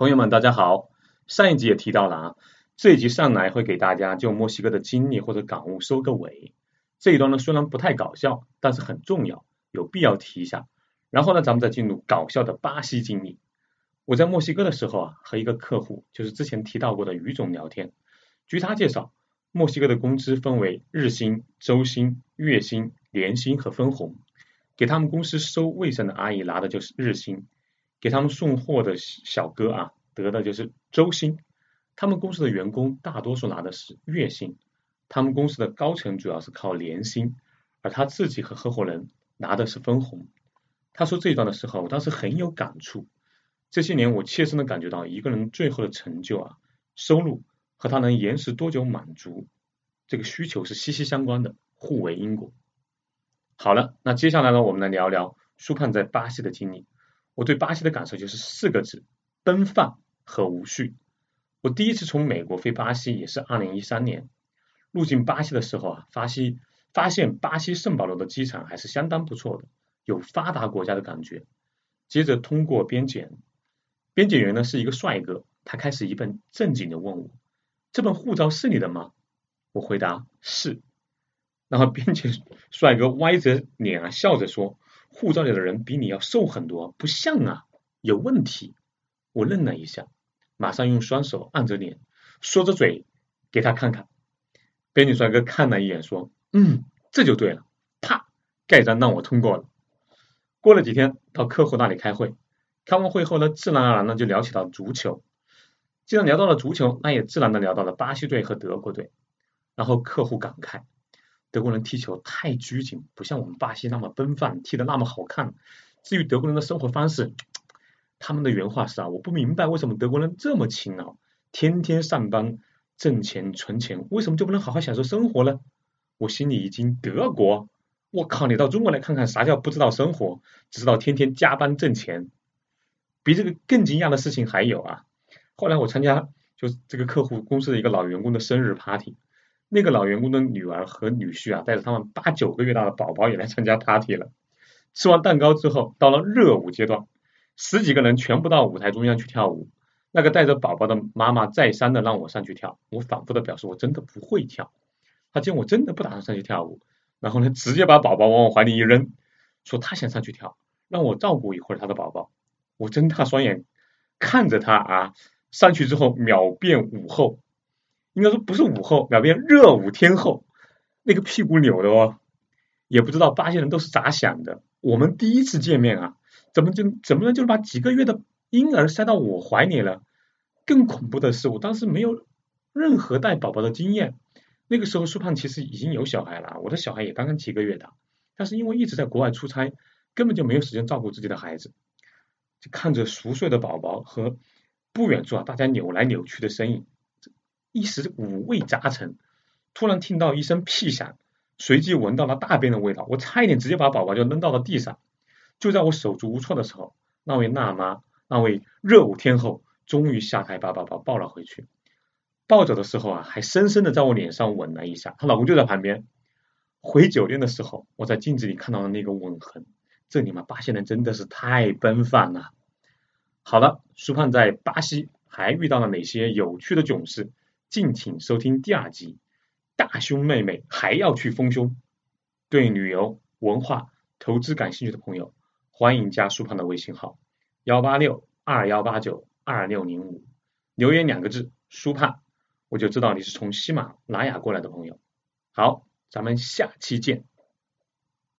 朋友们，大家好。上一集也提到了啊，这一集上来会给大家就墨西哥的经历或者感悟收个尾。这一段呢虽然不太搞笑，但是很重要，有必要提一下。然后呢，咱们再进入搞笑的巴西经历。我在墨西哥的时候啊，和一个客户，就是之前提到过的于总聊天。据他介绍，墨西哥的工资分为日薪、周薪、月薪、年薪和分红。给他们公司收卫生的阿姨拿的就是日薪。给他们送货的小哥啊，得的就是周薪。他们公司的员工大多数拿的是月薪。他们公司的高层主要是靠年薪，而他自己和合伙人拿的是分红。他说这一段的时候，我当时很有感触。这些年，我切身的感觉到，一个人最后的成就啊，收入和他能延时多久满足这个需求是息息相关的，互为因果。好了，那接下来呢，我们来聊聊舒胖在巴西的经历。我对巴西的感受就是四个字：奔放和无序。我第一次从美国飞巴西也是二零一三年，入境巴西的时候啊，巴西发现巴西圣保罗的机场还是相当不错的，有发达国家的感觉。接着通过边检，边检员呢是一个帅哥，他开始一本正经的问我：“这本护照是你的吗？”我回答：“是。”然后边检 帅哥歪着脸啊笑着说。护照里的人比你要瘦很多，不像啊，有问题。我愣了一下，马上用双手按着脸，缩着嘴给他看看。边女帅哥看了一眼，说：“嗯，这就对了。”啪，盖章让我通过了。过了几天，到客户那里开会，开完会后呢，自然而然的就聊起了足球。既然聊到了足球，那也自然的聊到了巴西队和德国队。然后客户感慨。德国人踢球太拘谨，不像我们巴西那么奔放，踢得那么好看。至于德国人的生活方式，他们的原话是啊，我不明白为什么德国人这么勤劳，天天上班挣钱存钱，为什么就不能好好享受生活呢？我心里一惊，德国，我靠，你到中国来看看，啥叫不知道生活，只知道天天加班挣钱。比这个更惊讶的事情还有啊，后来我参加就这个客户公司的一个老员工的生日 party。那个老员工的女儿和女婿啊，带着他们八九个月大的宝宝也来参加 party 了。吃完蛋糕之后，到了热舞阶段，十几个人全部到舞台中央去跳舞。那个带着宝宝的妈妈再三的让我上去跳，我反复的表示我真的不会跳。他见我真的不打算上去跳舞，然后呢，直接把宝宝往我怀里一扔，说他想上去跳，让我照顾一会儿他的宝宝。我睁大双眼看着他啊，上去之后秒变舞后。应该说不是午后，秒变热舞天后，那个屁股扭的哦，也不知道巴西人都是咋想的。我们第一次见面啊，怎么就怎么能就把几个月的婴儿塞到我怀里了？更恐怖的是，我当时没有任何带宝宝的经验。那个时候，苏胖其实已经有小孩了，我的小孩也刚刚几个月大，但是因为一直在国外出差，根本就没有时间照顾自己的孩子，就看着熟睡的宝宝和不远处啊大家扭来扭去的身影。一时五味杂陈，突然听到一声屁响，随即闻到了大便的味道，我差一点直接把宝宝就扔到了地上。就在我手足无措的时候，那位娜妈，那位热舞天后，终于下台把宝宝抱了回去。抱走的时候啊，还深深的在我脸上吻了一下，她老公就在旁边。回酒店的时候，我在镜子里看到了那个吻痕。这你妈，巴西人真的是太奔放了。好了，舒胖在巴西还遇到了哪些有趣的囧事？敬请收听第二集，大胸妹妹还要去丰胸。对旅游、文化、投资感兴趣的朋友，欢迎加苏胖的微信号：幺八六二幺八九二六零五，留言两个字“苏胖”，我就知道你是从喜马拉雅过来的朋友。好，咱们下期见。